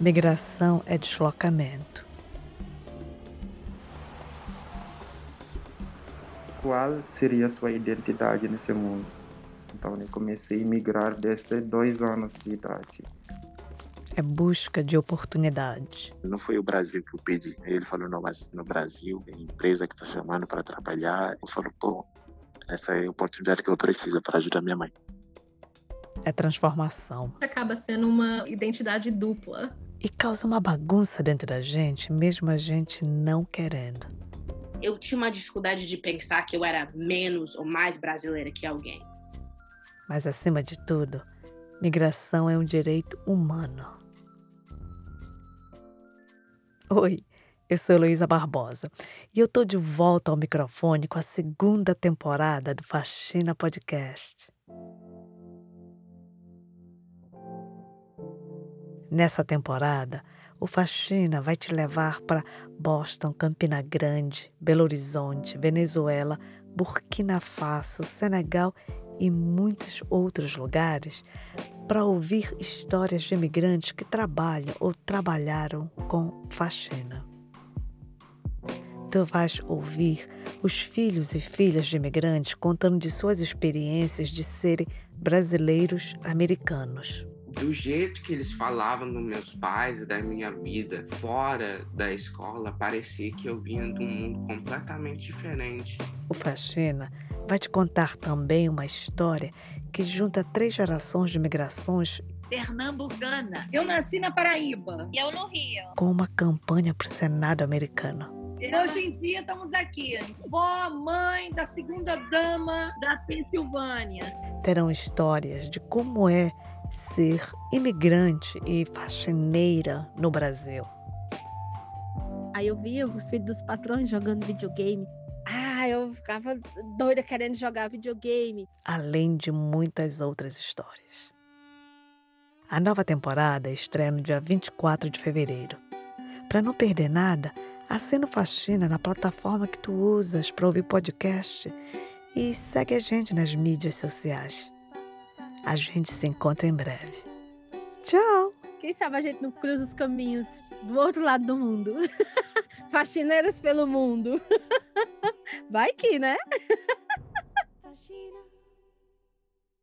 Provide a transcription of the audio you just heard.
Migração é deslocamento. Qual seria a sua identidade nesse mundo? Então, eu comecei a migrar desde dois anos de idade. É busca de oportunidade. Não foi o Brasil que eu pedi. Ele falou, não, mas no Brasil, a empresa que está chamando para trabalhar. Eu falo, pô, essa é a oportunidade que eu preciso para ajudar minha mãe. É transformação. Acaba sendo uma identidade dupla. E causa uma bagunça dentro da gente, mesmo a gente não querendo. Eu tinha uma dificuldade de pensar que eu era menos ou mais brasileira que alguém. Mas acima de tudo, migração é um direito humano. Oi, eu sou Heloísa Barbosa e eu tô de volta ao microfone com a segunda temporada do Faxina Podcast. Nessa temporada, o Faxina vai te levar para Boston, Campina Grande, Belo Horizonte, Venezuela, Burkina Faso, Senegal e muitos outros lugares para ouvir histórias de imigrantes que trabalham ou trabalharam com faxina. Tu vais ouvir os filhos e filhas de imigrantes contando de suas experiências de serem brasileiros americanos do jeito que eles falavam dos meus pais e da minha vida fora da escola, parecia que eu vinha de um mundo completamente diferente. O Faxina vai te contar também uma história que junta três gerações de migrações pernambucana. Eu nasci na Paraíba. E eu no Rio. Com uma campanha para o Senado americano. Hoje em dia estamos aqui, vó, mãe da segunda dama da Pensilvânia. Terão histórias de como é ser imigrante e faxineira no Brasil. Aí eu via os filhos dos patrões jogando videogame. Ah, eu ficava doida querendo jogar videogame. Além de muitas outras histórias. A nova temporada estreia no dia 24 de fevereiro. Para não perder nada, assina o Faxina na plataforma que tu usas para ouvir podcast e segue a gente nas mídias sociais. A gente se encontra em breve. Tchau! Quem sabe a gente não cruza os caminhos do outro lado do mundo. Faxineiras pelo mundo. Vai que, né?